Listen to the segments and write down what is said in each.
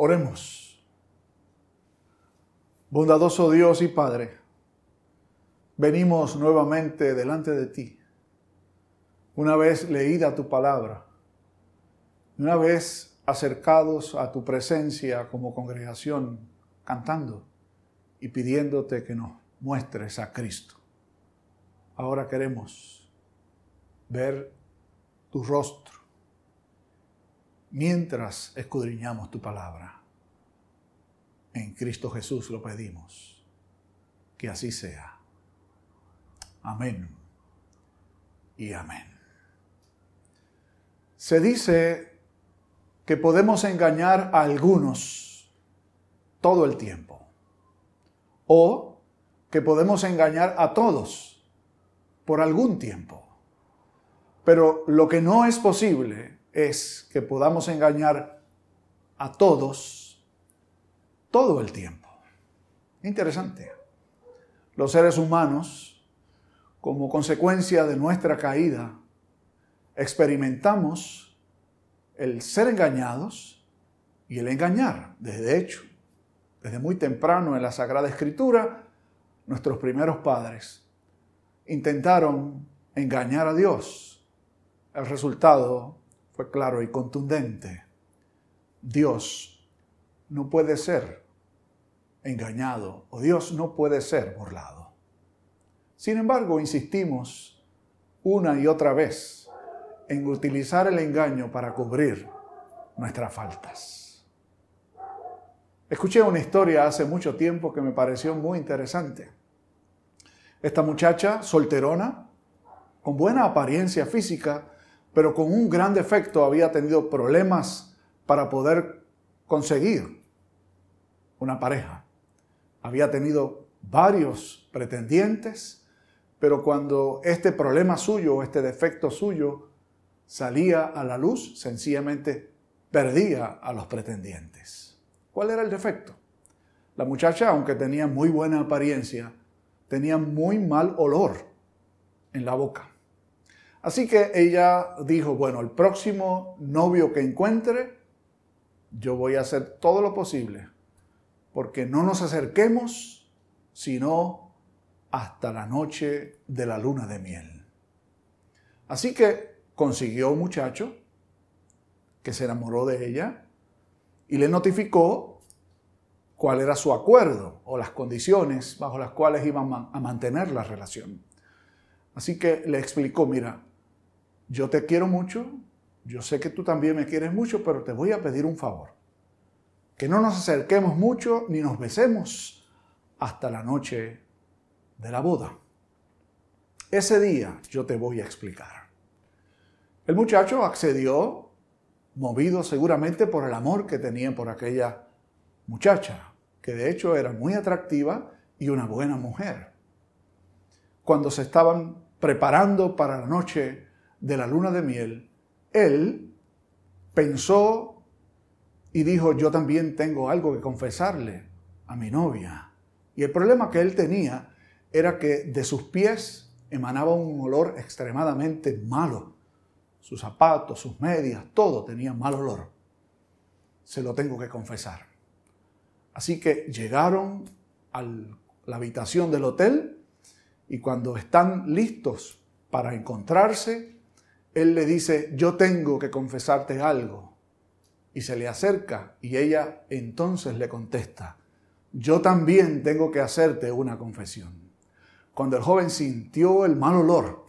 Oremos. Bondadoso Dios y Padre, venimos nuevamente delante de ti. Una vez leída tu palabra, una vez acercados a tu presencia como congregación, cantando y pidiéndote que nos muestres a Cristo. Ahora queremos ver tu rostro mientras escudriñamos tu palabra. En Cristo Jesús lo pedimos. Que así sea. Amén y amén. Se dice que podemos engañar a algunos todo el tiempo o que podemos engañar a todos por algún tiempo. Pero lo que no es posible es que podamos engañar a todos todo el tiempo. Interesante. Los seres humanos, como consecuencia de nuestra caída, experimentamos el ser engañados y el engañar. Desde hecho, desde muy temprano en la Sagrada Escritura, nuestros primeros padres intentaron engañar a Dios. El resultado fue claro y contundente. Dios no puede ser engañado o Dios no puede ser burlado. Sin embargo, insistimos una y otra vez en utilizar el engaño para cubrir nuestras faltas. Escuché una historia hace mucho tiempo que me pareció muy interesante. Esta muchacha solterona, con buena apariencia física, pero con un gran defecto había tenido problemas para poder conseguir una pareja. Había tenido varios pretendientes, pero cuando este problema suyo, este defecto suyo, salía a la luz, sencillamente perdía a los pretendientes. ¿Cuál era el defecto? La muchacha, aunque tenía muy buena apariencia, tenía muy mal olor en la boca. Así que ella dijo, bueno, el próximo novio que encuentre, yo voy a hacer todo lo posible, porque no nos acerquemos, sino hasta la noche de la luna de miel. Así que consiguió un muchacho que se enamoró de ella y le notificó cuál era su acuerdo o las condiciones bajo las cuales iban a mantener la relación. Así que le explicó, mira, yo te quiero mucho, yo sé que tú también me quieres mucho, pero te voy a pedir un favor. Que no nos acerquemos mucho ni nos besemos hasta la noche de la boda. Ese día yo te voy a explicar. El muchacho accedió, movido seguramente por el amor que tenía por aquella muchacha, que de hecho era muy atractiva y una buena mujer. Cuando se estaban preparando para la noche de la luna de miel, él pensó y dijo, yo también tengo algo que confesarle a mi novia. Y el problema que él tenía era que de sus pies emanaba un olor extremadamente malo. Sus zapatos, sus medias, todo tenía mal olor. Se lo tengo que confesar. Así que llegaron a la habitación del hotel y cuando están listos para encontrarse, él le dice, yo tengo que confesarte algo. Y se le acerca y ella entonces le contesta, yo también tengo que hacerte una confesión. Cuando el joven sintió el mal olor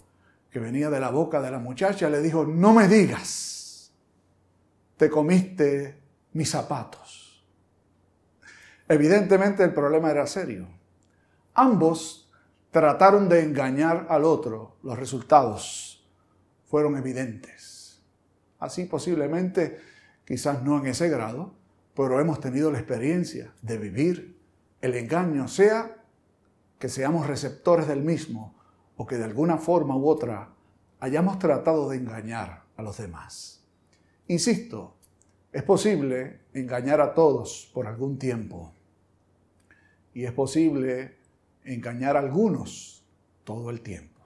que venía de la boca de la muchacha, le dijo, no me digas, te comiste mis zapatos. Evidentemente el problema era serio. Ambos trataron de engañar al otro. Los resultados fueron evidentes. Así posiblemente, quizás no en ese grado, pero hemos tenido la experiencia de vivir el engaño, sea que seamos receptores del mismo o que de alguna forma u otra hayamos tratado de engañar a los demás. Insisto, es posible engañar a todos por algún tiempo y es posible engañar a algunos todo el tiempo.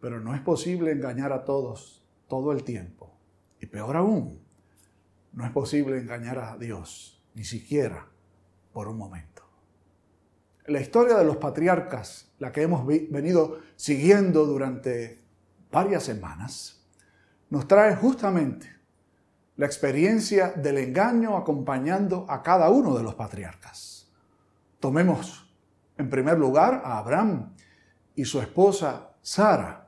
Pero no es posible engañar a todos todo el tiempo. Y peor aún, no es posible engañar a Dios, ni siquiera por un momento. La historia de los patriarcas, la que hemos venido siguiendo durante varias semanas, nos trae justamente la experiencia del engaño acompañando a cada uno de los patriarcas. Tomemos en primer lugar a Abraham y su esposa Sara.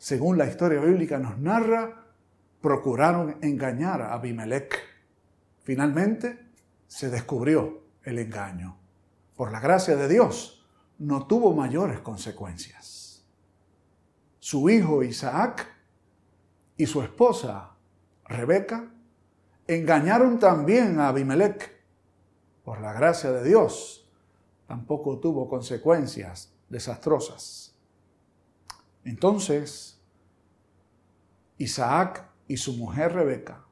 Según la historia bíblica nos narra, procuraron engañar a Abimelech. Finalmente se descubrió el engaño. Por la gracia de Dios, no tuvo mayores consecuencias. Su hijo Isaac y su esposa Rebeca engañaron también a Abimelech. Por la gracia de Dios, tampoco tuvo consecuencias desastrosas. Entonces, Isaac y su mujer Rebeca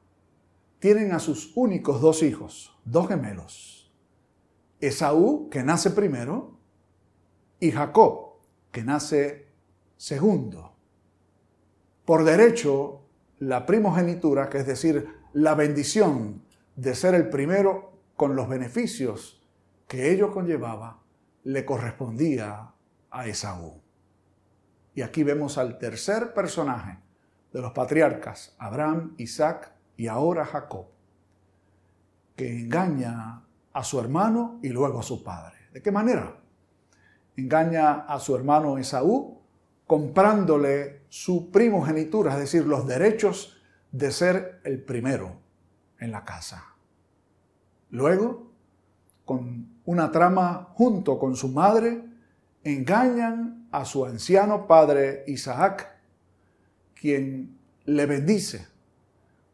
tienen a sus únicos dos hijos, dos gemelos. Esaú, que nace primero, y Jacob, que nace segundo. Por derecho, la primogenitura, que es decir, la bendición de ser el primero con los beneficios que ello conllevaba, le correspondía a Esaú. Y aquí vemos al tercer personaje de los patriarcas, Abraham, Isaac y ahora Jacob, que engaña a su hermano y luego a su padre. ¿De qué manera? Engaña a su hermano Esaú comprándole su primogenitura, es decir, los derechos de ser el primero en la casa. Luego, con una trama junto con su madre, engañan a su anciano padre Isaac, quien le bendice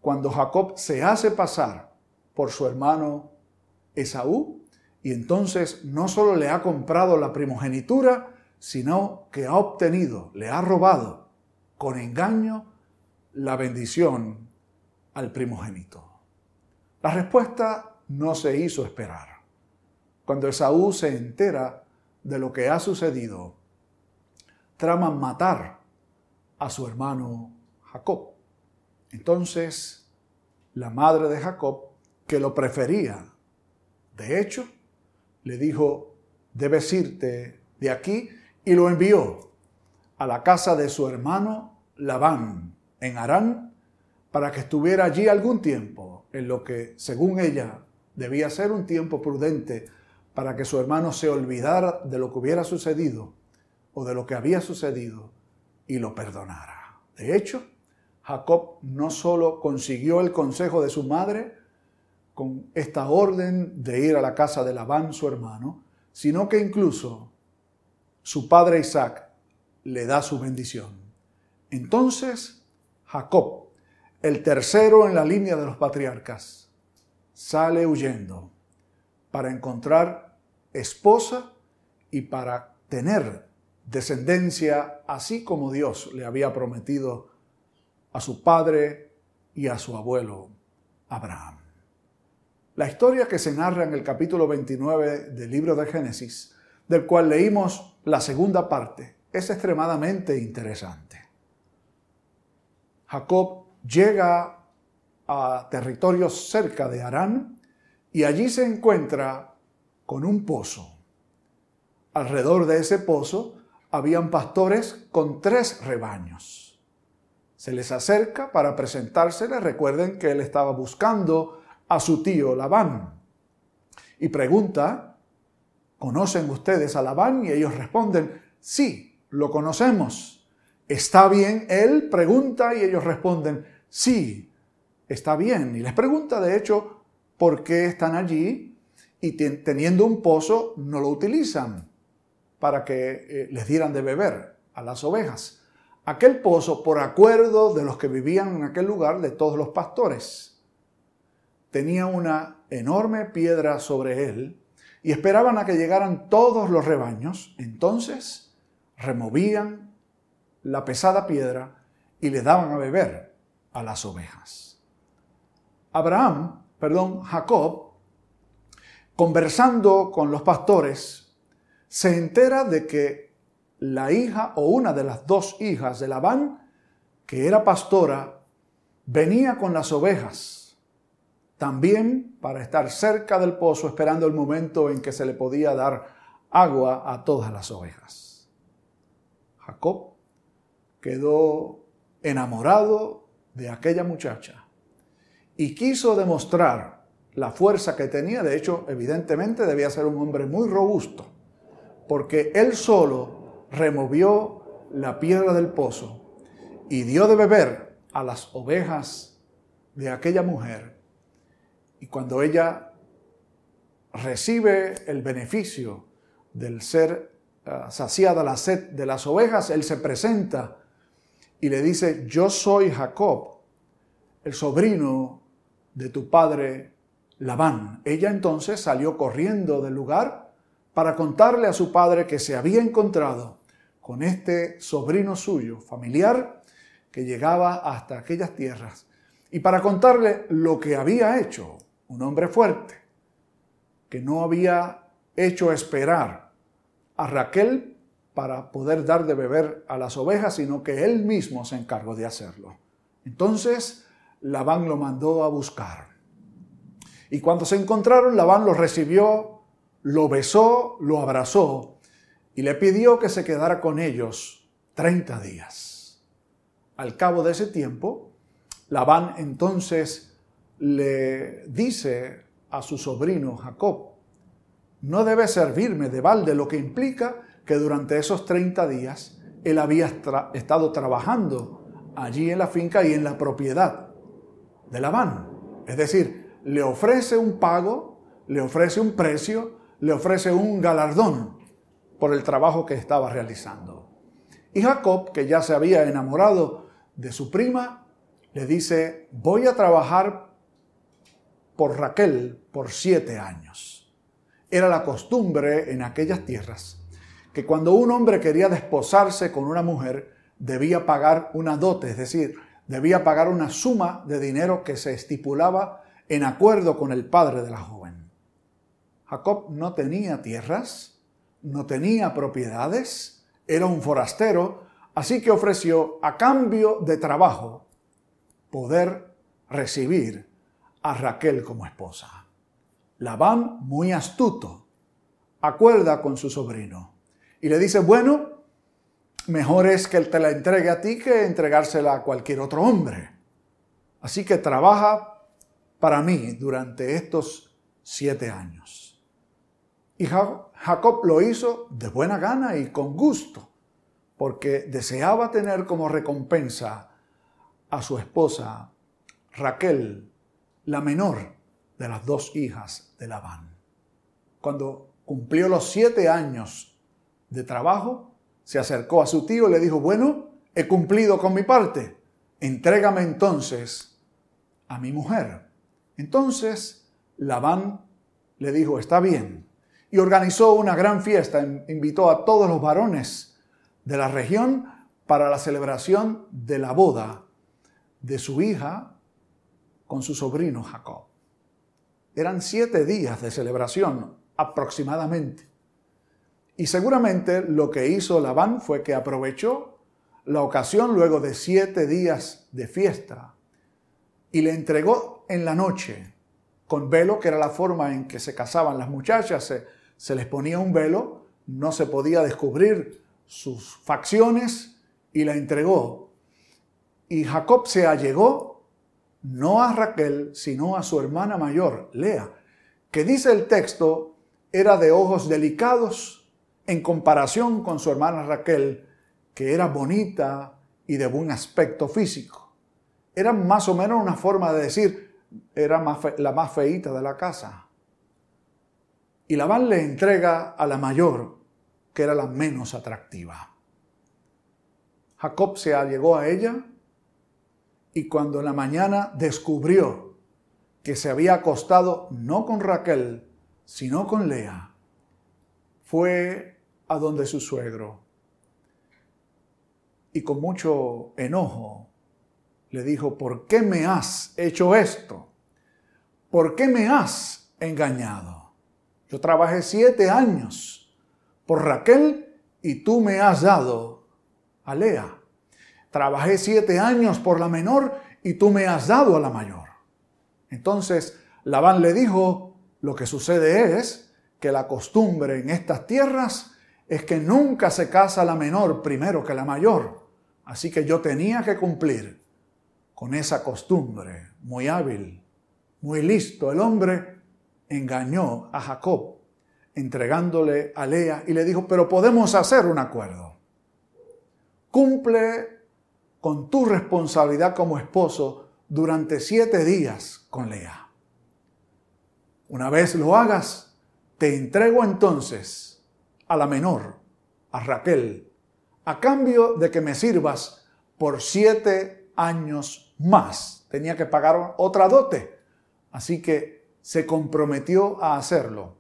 cuando Jacob se hace pasar por su hermano Esaú, y entonces no solo le ha comprado la primogenitura, sino que ha obtenido, le ha robado con engaño la bendición al primogénito? La respuesta no se hizo esperar. Cuando Esaú se entera de lo que ha sucedido, trama matar a su hermano Jacob. Entonces, la madre de Jacob, que lo prefería, de hecho, le dijo, debes irte de aquí, y lo envió a la casa de su hermano Labán, en Arán para que estuviera allí algún tiempo, en lo que, según ella, debía ser un tiempo prudente para que su hermano se olvidara de lo que hubiera sucedido o de lo que había sucedido y lo perdonara. De hecho, Jacob no solo consiguió el consejo de su madre con esta orden de ir a la casa de Labán, su hermano, sino que incluso su padre Isaac le da su bendición. Entonces Jacob, el tercero en la línea de los patriarcas, sale huyendo para encontrar esposa y para tener descendencia así como Dios le había prometido a su padre y a su abuelo Abraham. La historia que se narra en el capítulo 29 del libro de Génesis, del cual leímos la segunda parte, es extremadamente interesante. Jacob llega a territorios cerca de Arán y allí se encuentra con un pozo. Alrededor de ese pozo habían pastores con tres rebaños. Se les acerca para presentársele, recuerden que él estaba buscando a su tío Labán. Y pregunta, ¿conocen ustedes a Labán? Y ellos responden, sí, lo conocemos. ¿Está bien? Él pregunta y ellos responden, sí, está bien. Y les pregunta, de hecho, por qué están allí y teniendo un pozo no lo utilizan para que eh, les dieran de beber a las ovejas. Aquel pozo, por acuerdo de los que vivían en aquel lugar, de todos los pastores, tenía una enorme piedra sobre él y esperaban a que llegaran todos los rebaños. Entonces removían la pesada piedra y le daban a beber a las ovejas. Abraham, perdón, Jacob, conversando con los pastores, se entera de que la hija o una de las dos hijas de Labán, que era pastora, venía con las ovejas también para estar cerca del pozo esperando el momento en que se le podía dar agua a todas las ovejas. Jacob quedó enamorado de aquella muchacha y quiso demostrar la fuerza que tenía. De hecho, evidentemente debía ser un hombre muy robusto, porque él solo removió la piedra del pozo y dio de beber a las ovejas de aquella mujer. Y cuando ella recibe el beneficio del ser ah, saciada la sed de las ovejas, él se presenta y le dice, yo soy Jacob, el sobrino de tu padre Labán. Ella entonces salió corriendo del lugar para contarle a su padre que se había encontrado con este sobrino suyo, familiar, que llegaba hasta aquellas tierras, y para contarle lo que había hecho, un hombre fuerte, que no había hecho esperar a Raquel para poder dar de beber a las ovejas, sino que él mismo se encargó de hacerlo. Entonces, Labán lo mandó a buscar. Y cuando se encontraron, Labán lo recibió, lo besó, lo abrazó y le pidió que se quedara con ellos 30 días. Al cabo de ese tiempo, Labán entonces le dice a su sobrino Jacob, no debe servirme de balde, lo que implica que durante esos 30 días él había estado trabajando allí en la finca y en la propiedad de Labán. Es decir, le ofrece un pago, le ofrece un precio, le ofrece un galardón por el trabajo que estaba realizando. Y Jacob, que ya se había enamorado de su prima, le dice, voy a trabajar por Raquel por siete años. Era la costumbre en aquellas tierras que cuando un hombre quería desposarse con una mujer, debía pagar una dote, es decir, debía pagar una suma de dinero que se estipulaba en acuerdo con el padre de la joven. Jacob no tenía tierras, no tenía propiedades, era un forastero, así que ofreció a cambio de trabajo poder recibir a Raquel como esposa. Labán, muy astuto, acuerda con su sobrino y le dice, bueno, mejor es que él te la entregue a ti que entregársela a cualquier otro hombre. Así que trabaja para mí durante estos siete años. Y Jacob lo hizo de buena gana y con gusto, porque deseaba tener como recompensa a su esposa Raquel, la menor de las dos hijas de Labán. Cuando cumplió los siete años de trabajo, se acercó a su tío y le dijo, bueno, he cumplido con mi parte, entrégame entonces a mi mujer. Entonces Labán le dijo, está bien, y organizó una gran fiesta, invitó a todos los varones de la región para la celebración de la boda de su hija con su sobrino Jacob. Eran siete días de celebración aproximadamente. Y seguramente lo que hizo Labán fue que aprovechó la ocasión luego de siete días de fiesta y le entregó en la noche con velo, que era la forma en que se casaban las muchachas, se, les ponía un velo, no se podía descubrir sus facciones y la entregó. Y Jacob se allegó no a Raquel, sino a su hermana mayor, Lea, que dice el texto, era de ojos delicados en comparación con su hermana Raquel, que era bonita y de buen aspecto físico. Era más o menos una forma de decir, era la más feita de la casa. Y Labán le entrega a la mayor, que era la menos atractiva. Jacob se allegó a ella y cuando en la mañana descubrió que se había acostado no con Raquel, sino con Lea, fue a donde su suegro. Y con mucho enojo le dijo, ¿por qué me has hecho esto? ¿Por qué me has engañado? Yo trabajé siete años por Raquel y tú me has dado a Lea. Trabajé siete años por la menor y tú me has dado a la mayor. Entonces Labán le dijo, lo que sucede es que la costumbre en estas tierras es que nunca se casa la menor primero que la mayor. Así que yo tenía que cumplir con esa costumbre. Muy hábil, muy listo. El hombre engañó a Jacob entregándole a Lea y le dijo, pero podemos hacer un acuerdo. Cumple con tu responsabilidad como esposo durante siete días con Lea. Una vez lo hagas, te entrego entonces a la menor, a Raquel, a cambio de que me sirvas por siete años más. Tenía que pagar otra dote. Así que se comprometió a hacerlo.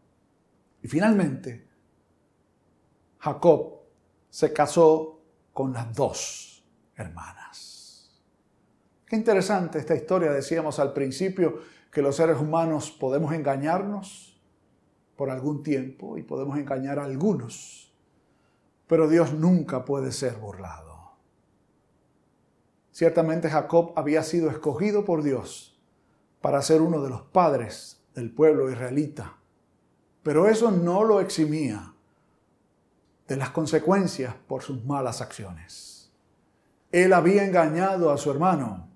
Y finalmente, Jacob se casó con las dos hermanas. Qué interesante esta historia. Decíamos al principio que los seres humanos podemos engañarnos por algún tiempo y podemos engañar a algunos, pero Dios nunca puede ser burlado. Ciertamente Jacob había sido escogido por Dios para ser uno de los padres del pueblo israelita pero eso no lo eximía de las consecuencias por sus malas acciones. Él había engañado a su hermano,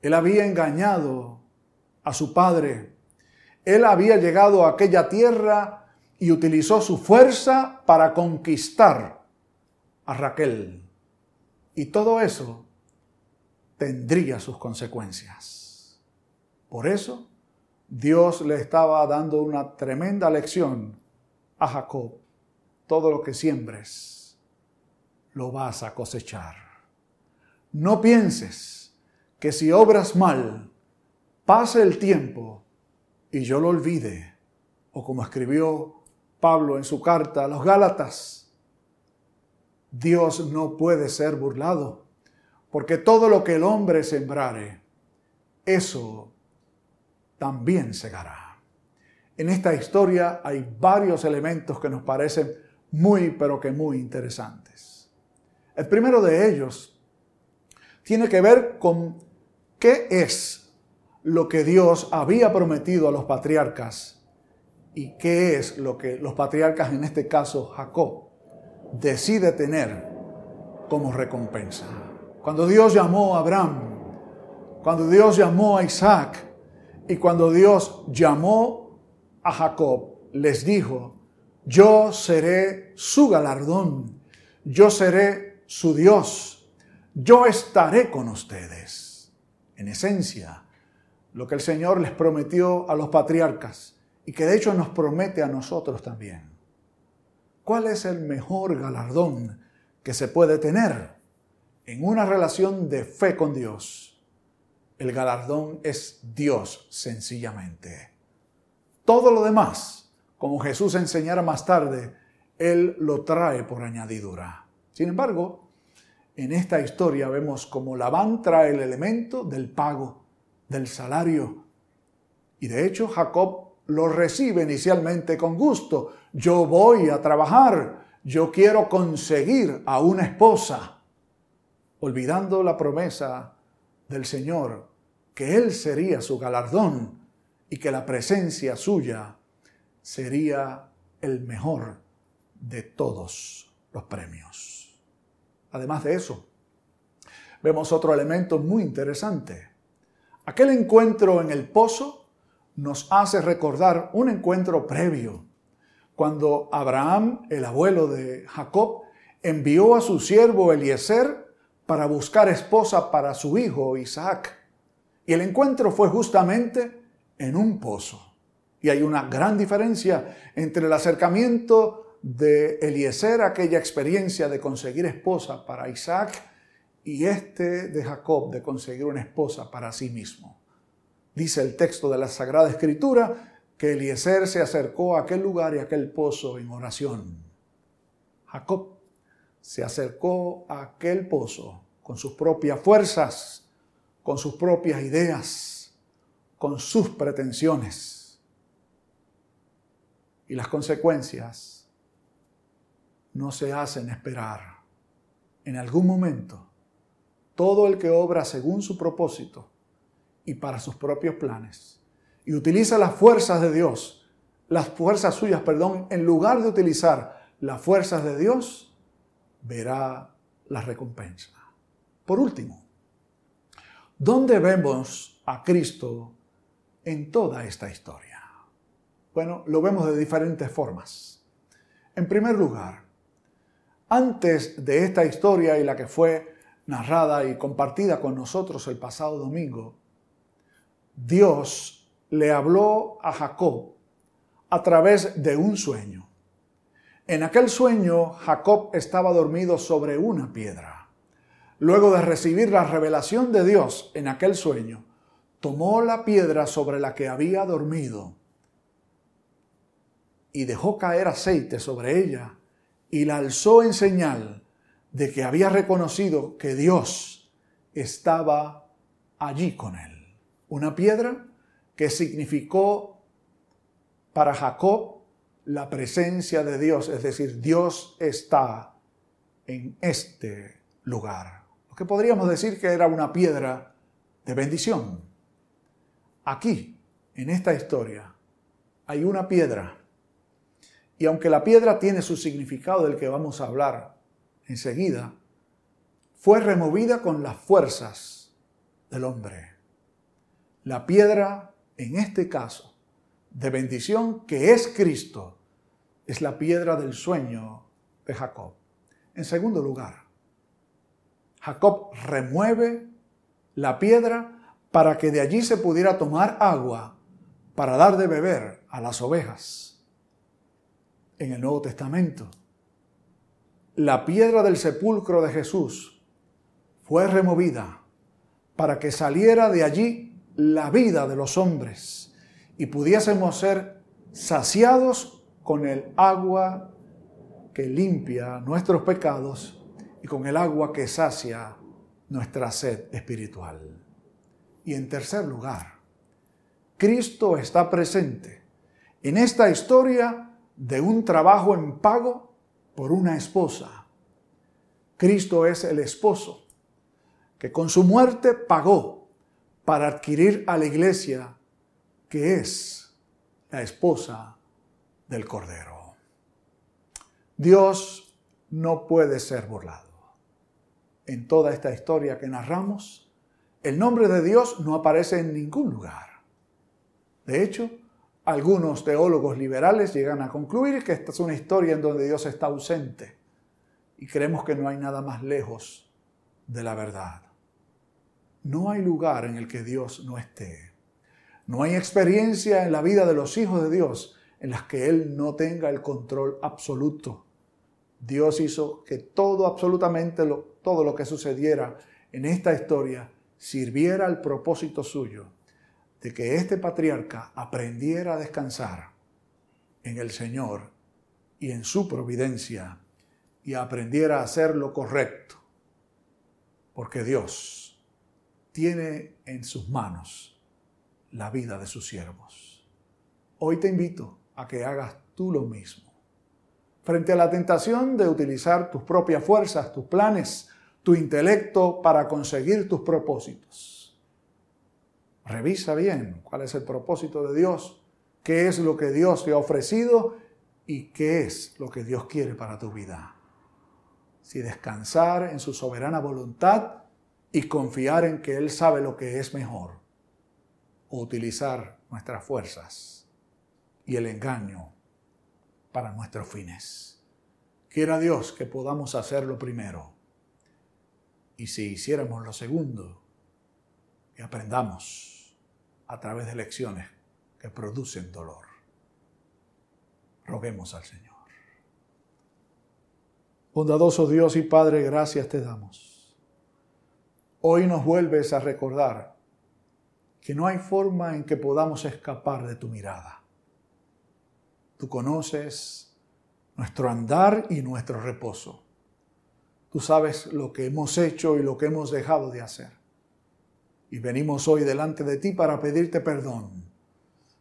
él había engañado a su padre, él había llegado a aquella tierra y utilizó su fuerza para conquistar a Raquel. Y todo eso tendría sus consecuencias. Por eso, Dios le estaba dando una tremenda lección a Jacob. Todo lo que siembres, lo vas a cosechar. No pienses que si obras mal, pase el tiempo y yo lo olvide. O como escribió Pablo en su carta a los Gálatas, Dios no puede ser burlado, porque todo lo que el hombre sembrare, eso también segará. En esta historia hay varios elementos que nos parecen muy, pero que muy interesantes. El primero de ellos tiene que ver con qué es lo que Dios había prometido a los patriarcas y qué es lo que los patriarcas, en este caso Jacob, decide tener como recompensa. Cuando Dios llamó a Abraham, cuando Dios llamó a Isaac, y cuando Dios llamó a Jacob, les dijo, yo seré su galardón, yo seré su Dios, yo estaré con ustedes. En esencia, lo que el Señor les prometió a los patriarcas y que de hecho nos promete a nosotros también. ¿Cuál es el mejor galardón que se puede tener en una relación de fe con Dios? El galardón es Dios sencillamente. Todo lo demás, como Jesús enseñara más tarde, Él lo trae por añadidura. Sin embargo, en esta historia vemos como Labán trae el elemento del pago, del salario. Y de hecho Jacob lo recibe inicialmente con gusto. Yo voy a trabajar, yo quiero conseguir a una esposa, olvidando la promesa del Señor, que Él sería su galardón y que la presencia suya sería el mejor de todos los premios. Además de eso, vemos otro elemento muy interesante. Aquel encuentro en el pozo nos hace recordar un encuentro previo, cuando Abraham, el abuelo de Jacob, envió a su siervo Eliezer para buscar esposa para su hijo Isaac. Y el encuentro fue justamente en un pozo. Y hay una gran diferencia entre el acercamiento de Eliezer, aquella experiencia de conseguir esposa para Isaac, y este de Jacob de conseguir una esposa para sí mismo. Dice el texto de la Sagrada Escritura que Eliezer se acercó a aquel lugar y a aquel pozo en oración. Jacob se acercó a aquel pozo con sus propias fuerzas, con sus propias ideas, con sus pretensiones. Y las consecuencias no se hacen esperar. En algún momento, todo el que obra según su propósito y para sus propios planes, y utiliza las fuerzas de Dios, las fuerzas suyas, perdón, en lugar de utilizar las fuerzas de Dios, verá la recompensa. Por último, ¿dónde vemos a Cristo en toda esta historia? Bueno, lo vemos de diferentes formas. En primer lugar, antes de esta historia y la que fue narrada y compartida con nosotros el pasado domingo, Dios le habló a Jacob a través de un sueño. En aquel sueño Jacob estaba dormido sobre una piedra. Luego de recibir la revelación de Dios en aquel sueño, tomó la piedra sobre la que había dormido y dejó caer aceite sobre ella y la alzó en señal de que había reconocido que Dios estaba allí con él. Una piedra que significó para Jacob la presencia de Dios, es decir, Dios está en este lugar. Lo que podríamos decir que era una piedra de bendición. Aquí, en esta historia, hay una piedra. Y aunque la piedra tiene su significado del que vamos a hablar enseguida, fue removida con las fuerzas del hombre. La piedra, en este caso, de bendición que es Cristo, es la piedra del sueño de Jacob. En segundo lugar, Jacob remueve la piedra para que de allí se pudiera tomar agua para dar de beber a las ovejas. En el Nuevo Testamento, la piedra del sepulcro de Jesús fue removida para que saliera de allí la vida de los hombres y pudiésemos ser saciados con el agua que limpia nuestros pecados y con el agua que sacia nuestra sed espiritual. Y en tercer lugar, Cristo está presente en esta historia de un trabajo en pago por una esposa. Cristo es el esposo que con su muerte pagó para adquirir a la iglesia que es la esposa del Cordero. Dios no puede ser burlado. En toda esta historia que narramos, el nombre de Dios no aparece en ningún lugar. De hecho, algunos teólogos liberales llegan a concluir que esta es una historia en donde Dios está ausente y creemos que no hay nada más lejos de la verdad. No hay lugar en el que Dios no esté. No hay experiencia en la vida de los hijos de Dios en las que Él no tenga el control absoluto. Dios hizo que todo, absolutamente todo lo que sucediera en esta historia sirviera al propósito suyo de que este patriarca aprendiera a descansar en el Señor y en su providencia y aprendiera a hacer lo correcto, porque Dios tiene en sus manos la vida de sus siervos. Hoy te invito a que hagas tú lo mismo. Frente a la tentación de utilizar tus propias fuerzas, tus planes, tu intelecto para conseguir tus propósitos. Revisa bien cuál es el propósito de Dios, qué es lo que Dios te ha ofrecido y qué es lo que Dios quiere para tu vida. Si descansar en su soberana voluntad y confiar en que Él sabe lo que es mejor utilizar nuestras fuerzas y el engaño para nuestros fines. Quiera Dios que podamos hacer lo primero. Y si hiciéramos lo segundo, que aprendamos a través de lecciones que producen dolor. Roguemos al Señor. Bondadoso Dios y Padre, gracias te damos. Hoy nos vuelves a recordar que no hay forma en que podamos escapar de tu mirada. Tú conoces nuestro andar y nuestro reposo. Tú sabes lo que hemos hecho y lo que hemos dejado de hacer. Y venimos hoy delante de ti para pedirte perdón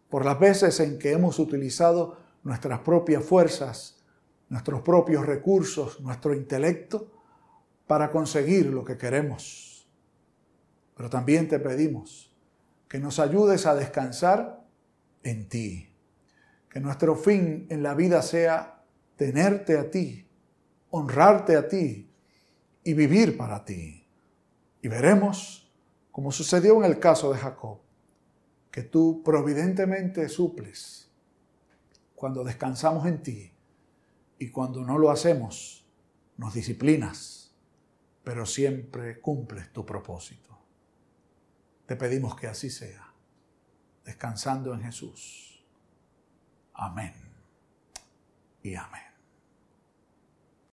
por las veces en que hemos utilizado nuestras propias fuerzas, nuestros propios recursos, nuestro intelecto para conseguir lo que queremos. Pero también te pedimos que nos ayudes a descansar en ti. Que nuestro fin en la vida sea tenerte a ti, honrarte a ti y vivir para ti. Y veremos, como sucedió en el caso de Jacob, que tú providentemente suples cuando descansamos en ti y cuando no lo hacemos, nos disciplinas, pero siempre cumples tu propósito. Te pedimos que así sea, descansando en Jesús. Amén y amén.